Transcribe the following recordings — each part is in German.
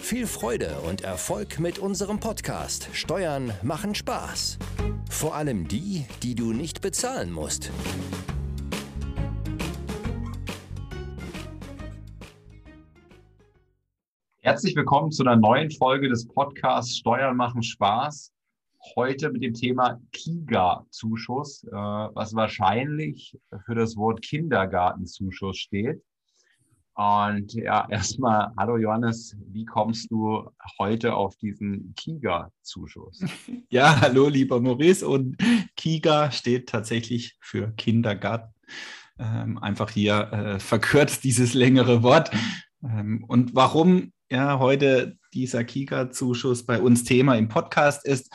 Viel Freude und Erfolg mit unserem Podcast Steuern machen Spaß. Vor allem die, die du nicht bezahlen musst. Herzlich willkommen zu einer neuen Folge des Podcasts Steuern machen Spaß. Heute mit dem Thema KIGA-Zuschuss, äh, was wahrscheinlich für das Wort Kindergartenzuschuss steht. Und ja, erstmal, hallo Johannes, wie kommst du heute auf diesen KIGA-Zuschuss? Ja, hallo lieber Maurice und KIGA steht tatsächlich für Kindergarten. Ähm, einfach hier äh, verkürzt dieses längere Wort. Ähm, und warum ja heute dieser KIGA-Zuschuss bei uns Thema im Podcast ist,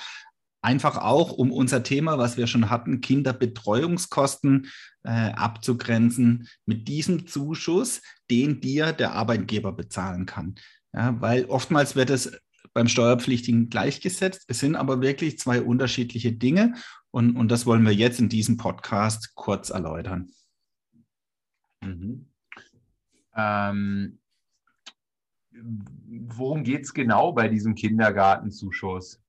einfach auch, um unser Thema, was wir schon hatten, Kinderbetreuungskosten äh, abzugrenzen mit diesem Zuschuss, den dir der Arbeitgeber bezahlen kann. Ja, weil oftmals wird es beim Steuerpflichtigen gleichgesetzt. Es sind aber wirklich zwei unterschiedliche Dinge und, und das wollen wir jetzt in diesem Podcast kurz erläutern. Mhm. Ähm, worum geht es genau bei diesem Kindergartenzuschuss?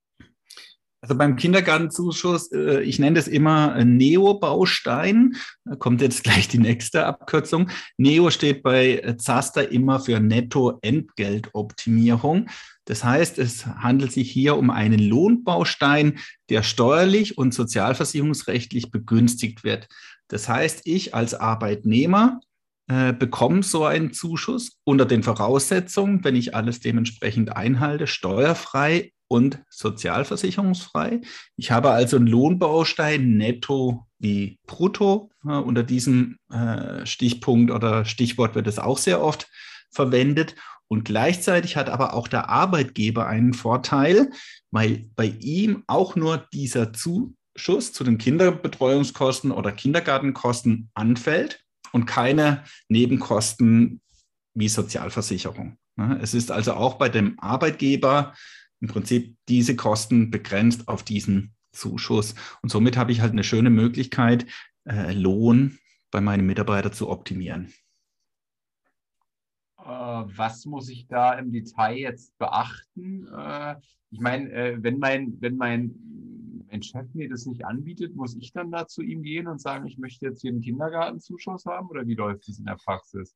Also beim Kindergartenzuschuss, äh, ich nenne das immer Neo-Baustein. Da kommt jetzt gleich die nächste Abkürzung. Neo steht bei Zaster immer für Netto-Entgeltoptimierung. Das heißt, es handelt sich hier um einen Lohnbaustein, der steuerlich und sozialversicherungsrechtlich begünstigt wird. Das heißt, ich als Arbeitnehmer äh, bekomme so einen Zuschuss unter den Voraussetzungen, wenn ich alles dementsprechend einhalte, steuerfrei und sozialversicherungsfrei. Ich habe also einen Lohnbaustein netto wie brutto. unter diesem äh, Stichpunkt oder Stichwort wird es auch sehr oft verwendet. Und gleichzeitig hat aber auch der Arbeitgeber einen Vorteil, weil bei ihm auch nur dieser Zuschuss zu den Kinderbetreuungskosten oder Kindergartenkosten anfällt und keine Nebenkosten wie Sozialversicherung. Es ist also auch bei dem Arbeitgeber im Prinzip diese Kosten begrenzt auf diesen Zuschuss. Und somit habe ich halt eine schöne Möglichkeit, äh, Lohn bei meinen Mitarbeitern zu optimieren. Äh, was muss ich da im Detail jetzt beachten? Äh, ich meine, äh, wenn mein, wenn mein, mein Chef mir das nicht anbietet, muss ich dann da zu ihm gehen und sagen, ich möchte jetzt hier einen Kindergartenzuschuss haben oder wie läuft das in der Praxis?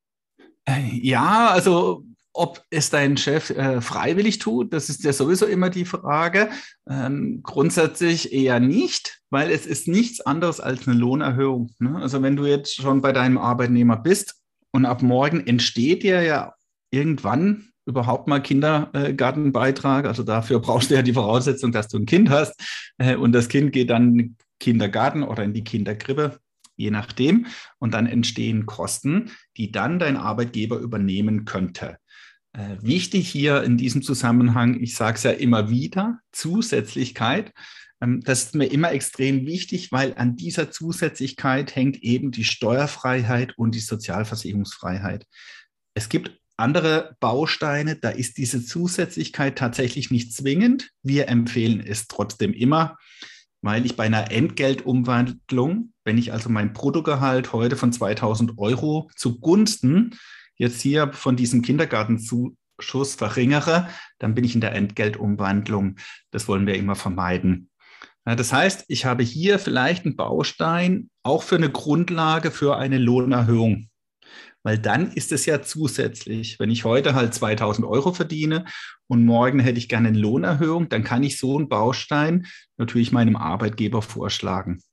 Ja, also ob es dein Chef äh, freiwillig tut, das ist ja sowieso immer die Frage. Ähm, grundsätzlich eher nicht, weil es ist nichts anderes als eine Lohnerhöhung. Ne? Also wenn du jetzt schon bei deinem Arbeitnehmer bist und ab morgen entsteht dir ja irgendwann überhaupt mal Kindergartenbeitrag. Also dafür brauchst du ja die Voraussetzung, dass du ein Kind hast äh, und das Kind geht dann in den Kindergarten oder in die Kinderkrippe je nachdem. Und dann entstehen Kosten, die dann dein Arbeitgeber übernehmen könnte. Äh, wichtig hier in diesem Zusammenhang, ich sage es ja immer wieder, Zusätzlichkeit. Ähm, das ist mir immer extrem wichtig, weil an dieser Zusätzlichkeit hängt eben die Steuerfreiheit und die Sozialversicherungsfreiheit. Es gibt andere Bausteine, da ist diese Zusätzlichkeit tatsächlich nicht zwingend. Wir empfehlen es trotzdem immer, weil ich bei einer Entgeltumwandlung, wenn ich also mein Bruttogehalt heute von 2000 Euro zugunsten jetzt hier von diesem Kindergartenzuschuss verringere, dann bin ich in der Entgeltumwandlung. Das wollen wir immer vermeiden. Das heißt, ich habe hier vielleicht einen Baustein auch für eine Grundlage für eine Lohnerhöhung. Weil dann ist es ja zusätzlich. Wenn ich heute halt 2000 Euro verdiene und morgen hätte ich gerne eine Lohnerhöhung, dann kann ich so einen Baustein natürlich meinem Arbeitgeber vorschlagen.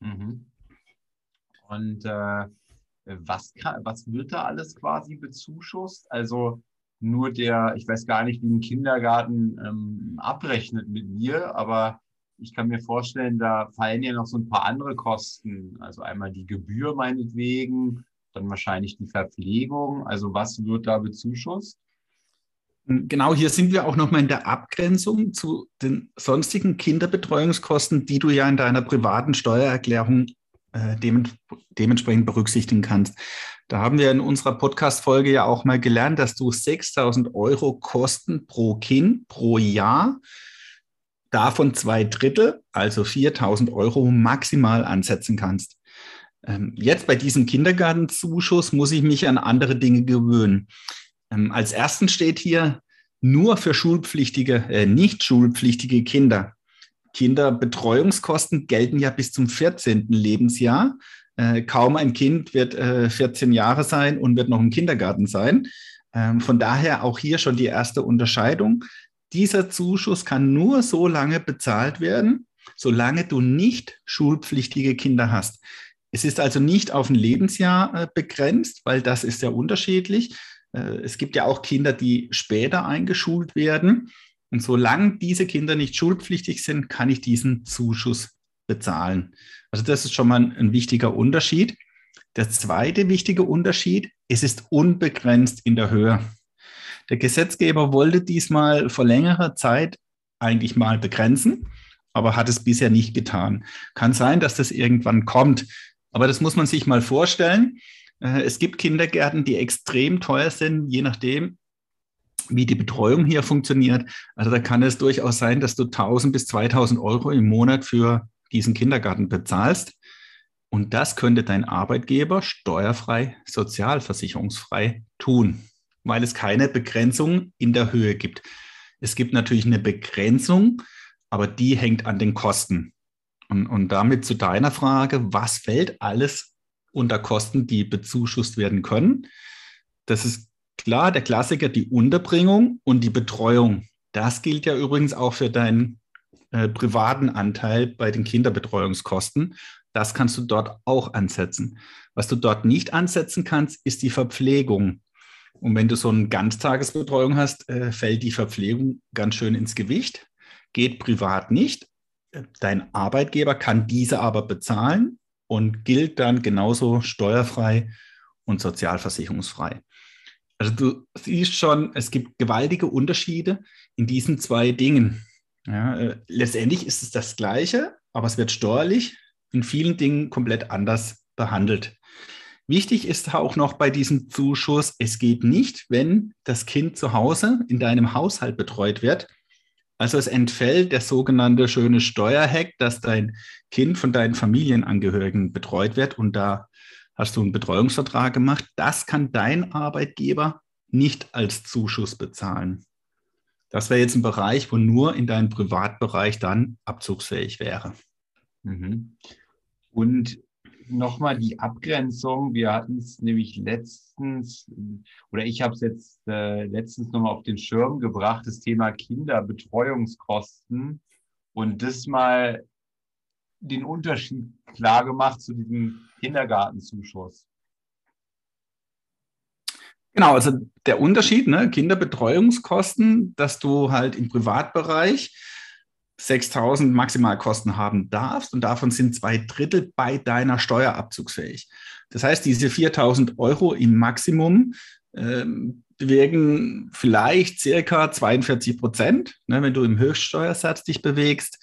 Mhm. Und äh, was, kann, was wird da alles quasi bezuschusst? Also nur der, ich weiß gar nicht, wie ein Kindergarten ähm, abrechnet mit mir, aber ich kann mir vorstellen, da fallen ja noch so ein paar andere Kosten. Also einmal die Gebühr meinetwegen, dann wahrscheinlich die Verpflegung. Also was wird da bezuschusst? Genau, hier sind wir auch nochmal in der Abgrenzung zu den sonstigen Kinderbetreuungskosten, die du ja in deiner privaten Steuererklärung äh, dementsprechend berücksichtigen kannst. Da haben wir in unserer Podcast-Folge ja auch mal gelernt, dass du 6000 Euro Kosten pro Kind pro Jahr, davon zwei Drittel, also 4000 Euro maximal ansetzen kannst. Ähm, jetzt bei diesem Kindergartenzuschuss muss ich mich an andere Dinge gewöhnen. Ähm, als ersten steht hier nur für schulpflichtige, äh, nicht schulpflichtige Kinder. Kinderbetreuungskosten gelten ja bis zum 14. Lebensjahr. Äh, kaum ein Kind wird äh, 14 Jahre sein und wird noch im Kindergarten sein. Ähm, von daher auch hier schon die erste Unterscheidung. Dieser Zuschuss kann nur so lange bezahlt werden, solange du nicht schulpflichtige Kinder hast. Es ist also nicht auf ein Lebensjahr äh, begrenzt, weil das ist ja unterschiedlich, äh, es gibt ja auch Kinder, die später eingeschult werden. Und solange diese Kinder nicht schulpflichtig sind, kann ich diesen Zuschuss bezahlen. Also das ist schon mal ein, wichtiger Unterschied. Der zweite wichtige Unterschied, es ist unbegrenzt in der Höhe. Der Gesetzgeber wollte diesmal vor längerer Zeit eigentlich mal begrenzen, aber hat es bisher nicht getan. Kann sein, dass das irgendwann kommt, aber das muss man sich mal vorstellen. Äh, es gibt Kindergärten, die extrem teuer sind, je nachdem, wie die Betreuung hier funktioniert. Also da kann es durchaus sein, dass du 1000 bis 2000 Euro im Monat für diesen Kindergarten bezahlst. Und das könnte dein Arbeitgeber steuerfrei, sozialversicherungsfrei tun, weil es keine Begrenzung in der Höhe gibt. Es gibt natürlich eine Begrenzung, aber die hängt an den Kosten. Und, und damit zu deiner Frage, was fällt alles unter Kosten, die bezuschusst werden können. Das ist klar, der Klassiker, die Unterbringung und die Betreuung. Das gilt ja übrigens auch für deinen äh, privaten Anteil bei den Kinderbetreuungskosten. Das kannst du dort auch ansetzen. Was du dort nicht ansetzen kannst, ist die Verpflegung. Und wenn du so eine Ganztagesbetreuung hast, äh, fällt die Verpflegung ganz schön ins Gewicht. Geht privat nicht. Dein Arbeitgeber kann diese aber bezahlen und gilt dann genauso steuerfrei und sozialversicherungsfrei. Also du siehst schon, es gibt gewaltige Unterschiede in diesen zwei Dingen. Ja, äh, letztendlich ist es das Gleiche, aber es wird steuerlich in vielen Dingen komplett anders behandelt. Wichtig ist auch noch bei diesem Zuschuss, es geht nicht, wenn das Kind zu Hause in deinem Haushalt betreut wird, also es entfällt der sogenannte schöne Steuerhack, dass dein Kind von deinen Familienangehörigen betreut wird und da hast du einen Betreuungsvertrag gemacht. Das kann dein Arbeitgeber nicht als Zuschuss bezahlen. Das wäre jetzt ein Bereich, wo nur in deinem Privatbereich dann abzugsfähig wäre. Mhm. Und nochmal die Abgrenzung. Wir hatten es nämlich letztens, oder ich habe es jetzt äh, letztens nochmal auf den Schirm gebracht, das Thema Kinderbetreuungskosten und das mal den Unterschied klar gemacht zu diesem Kindergartenzuschuss. Genau, also der Unterschied, ne, Kinderbetreuungskosten, dass du halt im Privatbereich 6000 Maximalkosten haben darfst und davon sind zwei Drittel bei deiner Steuer abzugsfähig. Das heißt, diese 4000 Euro im Maximum ähm, bewegen vielleicht circa 42 Prozent, ne, wenn du im Höchststeuersatz dich bewegst.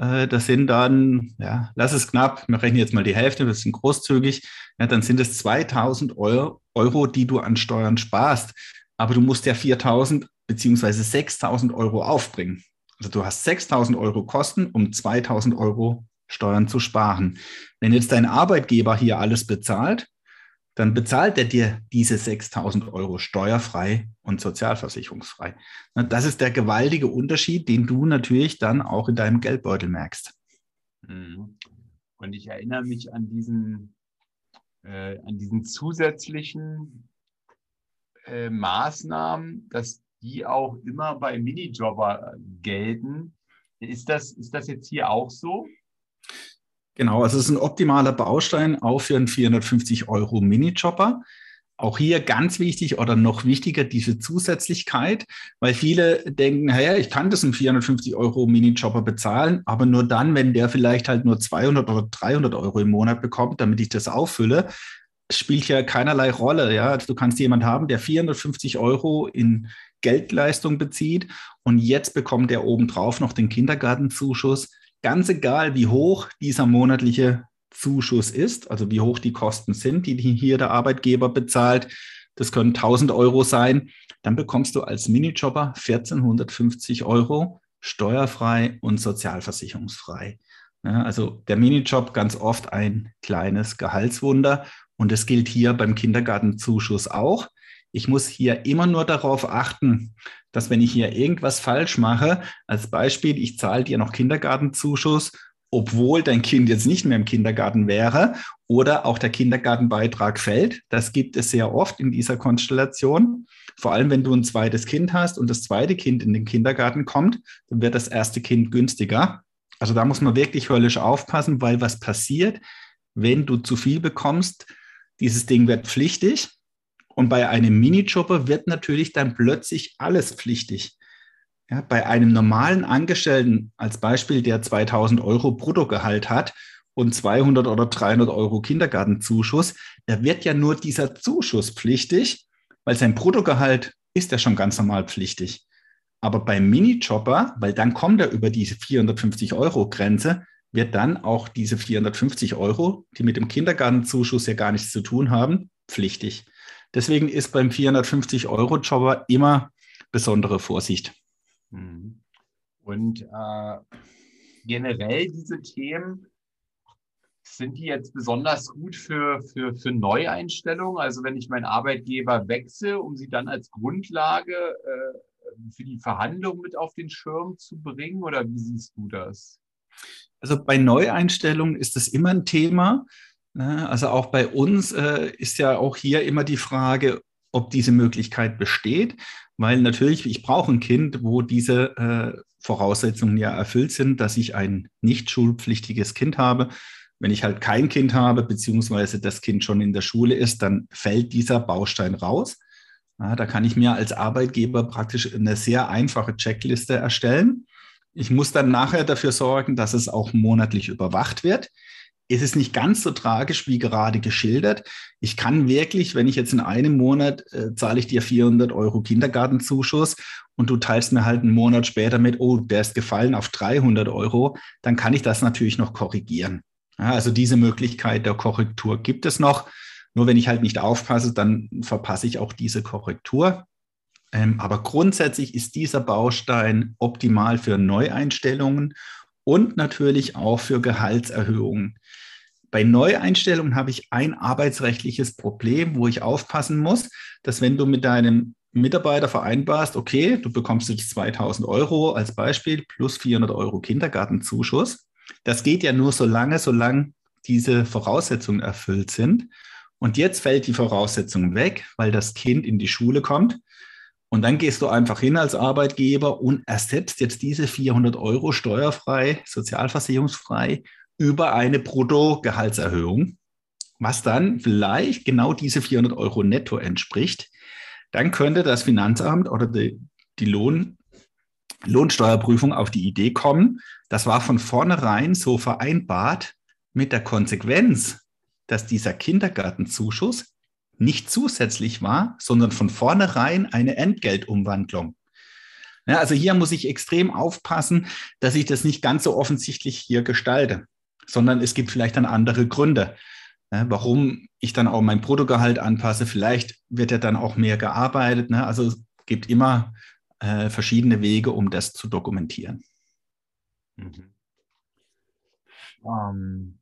Äh, das sind dann, ja, lass es knapp, wir rechnen jetzt mal die Hälfte, wir sind großzügig, ja, dann sind es 2000 Euro, Euro, die du an Steuern sparst. Aber du musst ja 4000 beziehungsweise 6000 Euro aufbringen. Also du hast 6.000 Euro Kosten, um 2.000 Euro Steuern zu sparen. Wenn jetzt dein Arbeitgeber hier alles bezahlt, dann bezahlt er dir diese 6.000 Euro steuerfrei und sozialversicherungsfrei. Das ist der gewaltige Unterschied, den du natürlich dann auch in deinem Geldbeutel merkst. Mhm. Und ich erinnere mich an diesen, äh, an diesen zusätzlichen äh, Maßnahmen, dass die auch immer bei Minijobber gelten. Ist das, ist das jetzt hier auch so? Genau, also es ist ein optimaler Baustein auch für einen 450 Euro Minijobber. Auch hier ganz wichtig oder noch wichtiger diese Zusätzlichkeit, weil viele denken, naja, ich kann das einen 450 Euro Minijobber bezahlen, aber nur dann, wenn der vielleicht halt nur 200 oder 300 Euro im Monat bekommt, damit ich das auffülle spielt ja keinerlei Rolle. Ja, also du kannst jemanden haben, der 450 Euro in Geldleistung bezieht und jetzt bekommt er obendrauf noch den Kindergartenzuschuss, ganz egal wie hoch dieser monatliche Zuschuss ist, also wie hoch die Kosten sind, die hier der Arbeitgeber bezahlt. Das können 1000 Euro sein. Dann bekommst du als Minijobber 1450 Euro steuerfrei und sozialversicherungsfrei. Ja, also der Minijob ganz oft ein kleines Gehaltswunder und das gilt hier beim Kindergartenzuschuss auch. Ich muss hier immer nur darauf achten, dass wenn ich hier irgendwas falsch mache, als Beispiel, ich zahle dir noch Kindergartenzuschuss, obwohl dein Kind jetzt nicht mehr im Kindergarten wäre oder auch der Kindergartenbeitrag fällt. Das gibt es sehr oft in dieser Konstellation. Vor allem, wenn du ein zweites Kind hast und das zweite Kind in den Kindergarten kommt, dann wird das erste Kind günstiger. Also da muss man wirklich höllisch aufpassen, weil was passiert, wenn du zu viel bekommst, dieses Ding wird pflichtig und bei einem Minijobber wird natürlich dann plötzlich alles pflichtig. Ja, bei einem normalen Angestellten, als Beispiel, der 2000 Euro Bruttogehalt hat und 200 oder 300 Euro Kindergartenzuschuss, da wird ja nur dieser Zuschuss pflichtig, weil sein Bruttogehalt ist ja schon ganz normal pflichtig. Aber beim Minijobber, weil dann kommt er über diese 450 Euro Grenze, wird dann auch diese 450 Euro, die mit dem Kindergartenzuschuss ja gar nichts zu tun haben, pflichtig. Deswegen ist beim 450 Euro Jobber immer besondere Vorsicht. Mhm. Und äh, generell diese Themen, sind die jetzt besonders gut für, für, für Neueinstellungen? Also wenn ich meinen Arbeitgeber wechsle, um sie dann als Grundlage äh, für die Verhandlung mit auf den Schirm zu bringen? Oder wie siehst du das? Also bei Neueinstellungen ist das immer ein Thema. Ne? Also auch bei uns äh, ist ja auch hier immer die Frage, ob diese Möglichkeit besteht, weil natürlich, ich brauche ein Kind, wo diese äh, Voraussetzungen ja erfüllt sind, dass ich ein nicht schulpflichtiges Kind habe. Wenn ich halt kein Kind habe, beziehungsweise das Kind schon in der Schule ist, dann fällt dieser Baustein raus. Da kann ich mir als Arbeitgeber praktisch eine sehr einfache Checkliste erstellen. Ich muss dann nachher dafür sorgen, dass es auch monatlich überwacht wird ist es nicht ganz so tragisch wie gerade geschildert. Ich kann wirklich, wenn ich jetzt in einem Monat äh, zahle ich dir 400 Euro Kindergartenzuschuss und du teilst mir halt einen Monat später mit, oh, der ist gefallen auf 300 Euro, dann kann ich das natürlich noch korrigieren. Ja, also diese Möglichkeit der Korrektur gibt es noch. Nur wenn ich halt nicht aufpasse, dann verpasse ich auch diese Korrektur. Ähm, aber grundsätzlich ist dieser Baustein optimal für Neueinstellungen und natürlich auch für Gehaltserhöhungen. Bei Neueinstellungen habe ich ein arbeitsrechtliches Problem, wo ich aufpassen muss, dass wenn du mit deinem Mitarbeiter vereinbarst, okay, du bekommst jetzt 2000 Euro als Beispiel plus 400 Euro Kindergartenzuschuss. Das geht ja nur so lange, solange diese Voraussetzungen erfüllt sind. Und jetzt fällt die Voraussetzung weg, weil das Kind in die Schule kommt. Und dann gehst du einfach hin als Arbeitgeber und ersetzt jetzt diese 400 Euro steuerfrei, sozialversicherungsfrei über eine Bruttogehaltserhöhung, was dann vielleicht genau diese 400 Euro netto entspricht, dann könnte das Finanzamt oder die, die Lohn, Lohnsteuerprüfung auf die Idee kommen, das war von vornherein so vereinbart mit der Konsequenz, dass dieser Kindergartenzuschuss nicht zusätzlich war, sondern von vornherein eine Entgeltumwandlung. Ja, also hier muss ich extrem aufpassen, dass ich das nicht ganz so offensichtlich hier gestalte sondern es gibt vielleicht dann andere Gründe, ne, warum ich dann auch mein Bruttogehalt anpasse. Vielleicht wird ja dann auch mehr gearbeitet. Ne? Also es gibt immer äh, verschiedene Wege, um das zu dokumentieren. Mhm. Ähm,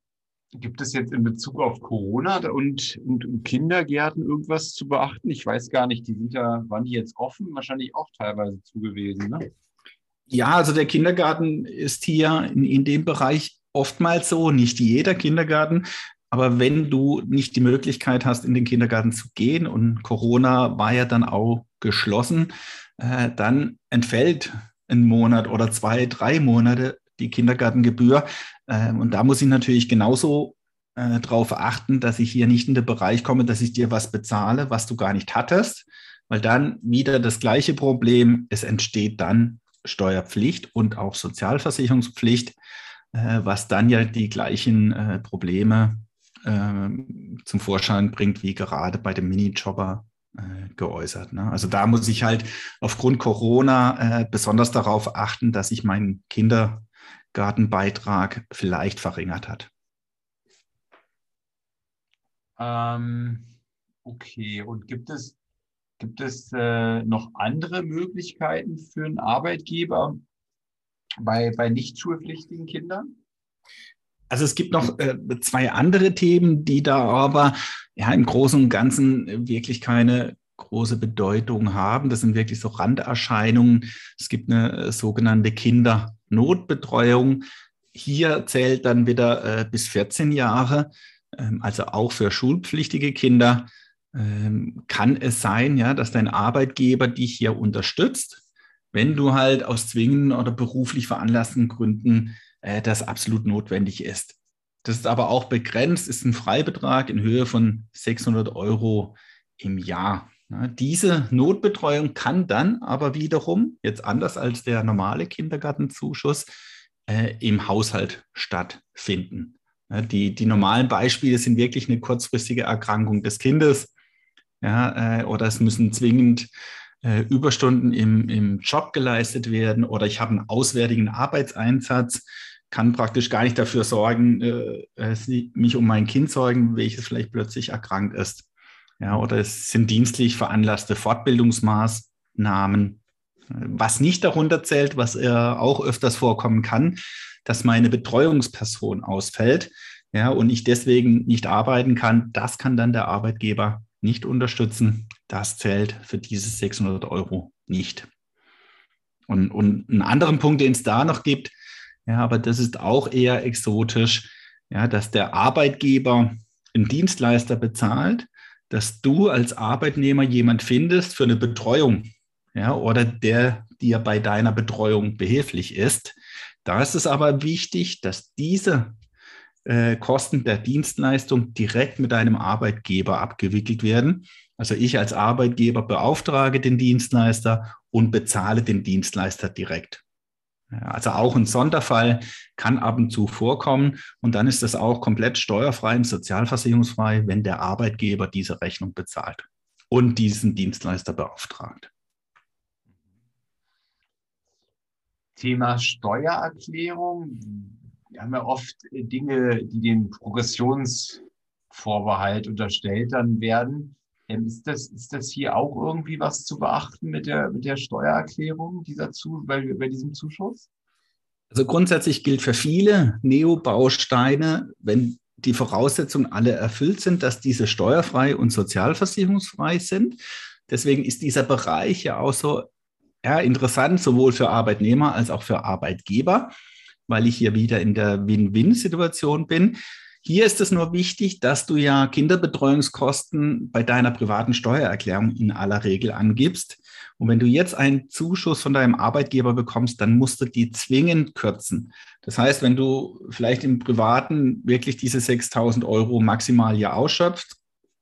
gibt es jetzt in Bezug auf Corona und, und, und, Kindergärten irgendwas zu beachten? Ich weiß gar nicht, die sind ja, waren die jetzt offen? Wahrscheinlich auch teilweise zugewesen, ne? Ja, also der Kindergarten ist hier in, in dem Bereich oftmals so, nicht jeder Kindergarten. Aber wenn du nicht die Möglichkeit hast, in den Kindergarten zu gehen und Corona war ja dann auch geschlossen, äh, dann entfällt ein Monat oder zwei, drei Monate die Kindergartengebühr. Äh, und da muss ich natürlich genauso äh, darauf achten, dass ich hier nicht in den Bereich komme, dass ich dir was bezahle, was du gar nicht hattest, weil dann wieder das gleiche Problem, es entsteht dann Steuerpflicht und auch Sozialversicherungspflicht. Äh, was dann ja die gleichen äh, Probleme ähm, zum Vorschein bringt, wie gerade bei dem Minijobber geäußert. Ne? Also da muss ich halt aufgrund Corona besonders darauf achten, dass sich mein Kindergartenbeitrag vielleicht verringert hat. Ähm, okay, und gibt es, gibt es äh, noch andere Möglichkeiten für einen Arbeitgeber bei, bei nicht schulpflichtigen Kindern? Also es gibt noch äh, zwei andere Themen, die da aber ja im Großen und Ganzen wirklich keine große Bedeutung haben. Das sind wirklich so Randerscheinungen. Es gibt eine äh, sogenannte Kindernotbetreuung. Hier zählt dann wieder äh, bis 14 Jahre, ähm, also auch für schulpflichtige Kinder. Ähm, kann es sein, ja, dass dein Arbeitgeber dich hier unterstützt, wenn du halt aus zwingenden oder beruflich veranlassten Gründen äh, das absolut notwendig ist. Das ist aber auch begrenzt, ist ein Freibetrag in Höhe von 600 Euro im Jahr. Ja, diese Notbetreuung kann dann aber wiederum, jetzt anders als der normale Kindergartenzuschuss, äh, im Haushalt stattfinden. Ja, die, die normalen Beispiele sind wirklich eine kurzfristige Erkrankung des Kindes. Ja, äh, oder es müssen zwingend äh, Überstunden im, im Job geleistet werden oder ich habe einen auswärtigen Arbeitseinsatz kann praktisch gar nicht dafür sorgen, äh, äh, mich um mein Kind sorgen, welches vielleicht plötzlich erkrankt ist. Ja, oder es sind dienstlich veranlasste Fortbildungsmaßnahmen. Was nicht darunter zählt, was äh, auch öfters vorkommen kann, dass meine Betreuungsperson ausfällt ja, und ich deswegen nicht arbeiten kann, das kann dann der Arbeitgeber nicht unterstützen. Das zählt für diese 600 Euro nicht. Und, und einen anderen Punkt, den es da noch gibt, ja, aber das ist auch eher exotisch, ja, dass der Arbeitgeber einen Dienstleister bezahlt, dass du als Arbeitnehmer jemand findest für eine Betreuung, ja, oder der dir bei deiner Betreuung behilflich ist. Da ist es aber wichtig, dass diese äh, Kosten der Dienstleistung direkt mit deinem Arbeitgeber abgewickelt werden. Also ich als Arbeitgeber beauftrage den Dienstleister und bezahle den Dienstleister direkt. Also auch ein Sonderfall kann ab und zu vorkommen und dann ist das auch komplett steuerfrei und sozialversicherungsfrei, wenn der Arbeitgeber diese Rechnung bezahlt und diesen Dienstleister beauftragt. Thema Steuererklärung. Wir haben ja oft Dinge, die dem Progressionsvorbehalt unterstellt dann werden. Ähm, ist das, ist das hier auch irgendwie was zu beachten mit der, mit der Steuererklärung dieser zu, bei, bei diesem Zuschuss? Also grundsätzlich gilt für viele Neo-Bausteine, wenn die Voraussetzungen alle erfüllt sind, dass diese steuerfrei und sozialversicherungsfrei sind. Deswegen ist dieser Bereich ja auch so ja, interessant, sowohl für Arbeitnehmer als auch für Arbeitgeber, weil ich hier wieder in der Win-Win-Situation bin. Hier ist es nur wichtig, dass du ja Kinderbetreuungskosten bei deiner privaten Steuererklärung in aller Regel angibst. Und wenn du jetzt einen Zuschuss von deinem Arbeitgeber bekommst, dann musst du die zwingend kürzen. Das heißt, wenn du vielleicht im Privaten wirklich diese 6000 Euro maximal ja ausschöpfst,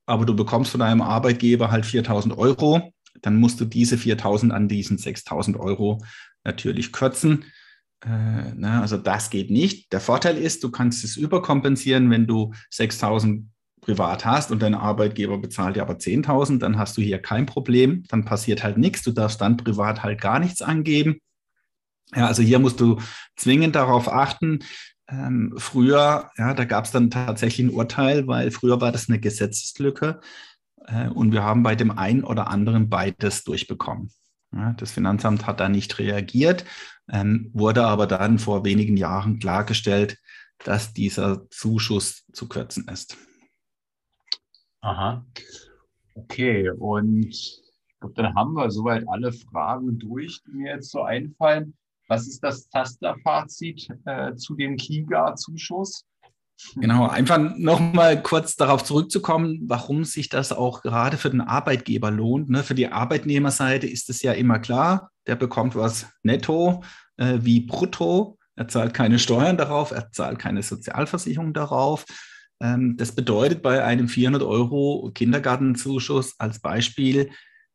aber du bekommst von deinem Arbeitgeber halt 4000 Euro, dann musst du diese 4000 an diesen 6000 Euro natürlich kürzen. Äh, ne, also das geht nicht. Der Vorteil ist, du kannst es überkompensieren, wenn du 6000 privat hast und dein Arbeitgeber bezahlt dir aber 10.000, dann hast du hier kein Problem, dann passiert halt nichts, du darfst dann privat halt gar nichts angeben. Ja, also hier musst du zwingend darauf achten. Ähm, früher, ja, da gab es dann tatsächlich ein Urteil, weil früher war das eine Gesetzeslücke äh, und wir haben bei dem einen oder anderen beides durchbekommen. Ja, das Finanzamt hat da nicht reagiert ähm, wurde aber dann vor wenigen Jahren klargestellt, dass dieser Zuschuss zu kürzen ist. Aha. Okay, und ich glaube, dann haben wir soweit alle Fragen durch, die mir jetzt so einfallen. Was ist das Tasterfazit äh, zu dem KIGA-Zuschuss? Genau, einfach nochmal kurz darauf zurückzukommen, warum sich das auch gerade für den Arbeitgeber lohnt. Ne? Für die Arbeitnehmerseite ist es ja immer klar, der bekommt was netto äh, wie brutto. Er zahlt keine Steuern darauf, er zahlt keine Sozialversicherung darauf. Ähm, das bedeutet bei einem 400 Euro Kindergartenzuschuss als Beispiel,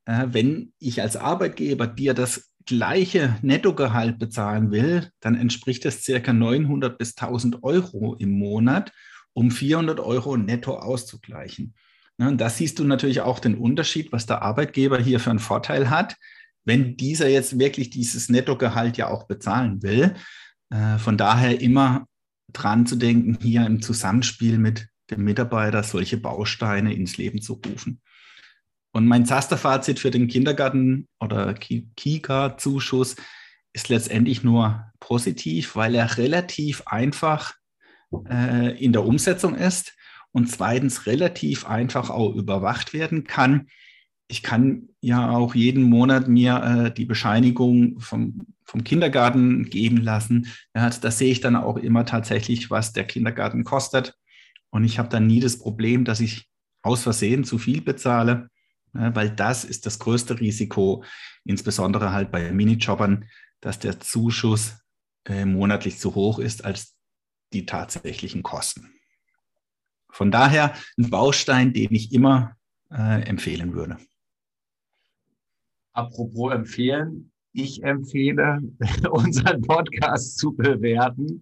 äh, wenn ich als Arbeitgeber dir das gleiche Nettogehalt bezahlen will, dann entspricht das circa 900 bis 1000 Euro im Monat, um 400 Euro netto auszugleichen. Und da siehst du natürlich auch den Unterschied, was der Arbeitgeber hier für einen Vorteil hat, wenn dieser jetzt wirklich dieses Nettogehalt ja auch bezahlen will. Äh, von daher immer dran zu denken, hier im Zusammenspiel mit dem Mitarbeiter solche Bausteine ins Leben zu rufen. Und mein Zasterfazit für den Kindergarten- oder Kika-Zuschuss ist letztendlich nur positiv, weil er relativ einfach äh, in der Umsetzung ist und zweitens relativ einfach auch überwacht werden kann. Ich kann ja auch jeden Monat mir äh, die Bescheinigung vom, vom Kindergarten geben lassen. Ja, da sehe ich dann auch immer tatsächlich, was der Kindergarten kostet. Und ich habe dann nie das Problem, dass ich aus Versehen zu viel bezahle, weil das ist das größte Risiko, insbesondere halt bei Minijobbern, dass der Zuschuss äh, monatlich zu hoch ist als die tatsächlichen Kosten. Von daher ein Baustein, den ich immer äh, empfehlen würde. Apropos empfehlen, ich empfehle, unseren Podcast zu bewerten.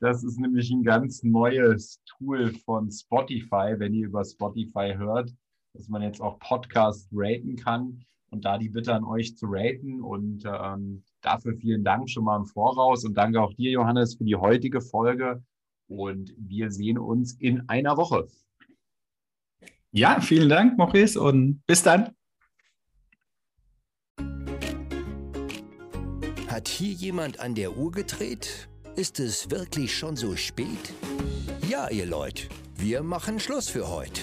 Das ist nämlich ein ganz neues Tool von Spotify, wenn ihr über Spotify hört, dass man jetzt auch Podcasts raten kann und da die Bitte an euch zu raten. Und ähm, dafür vielen Dank schon mal im Voraus und danke auch dir, Johannes, für die heutige Folge. Und wir sehen uns in einer Woche. Ja, vielen Dank, Maurice, und bis dann. Hat hier jemand an der Uhr gedreht? Ist es wirklich schon so spät? Ja, ihr Leute, wir machen Schluss für heute.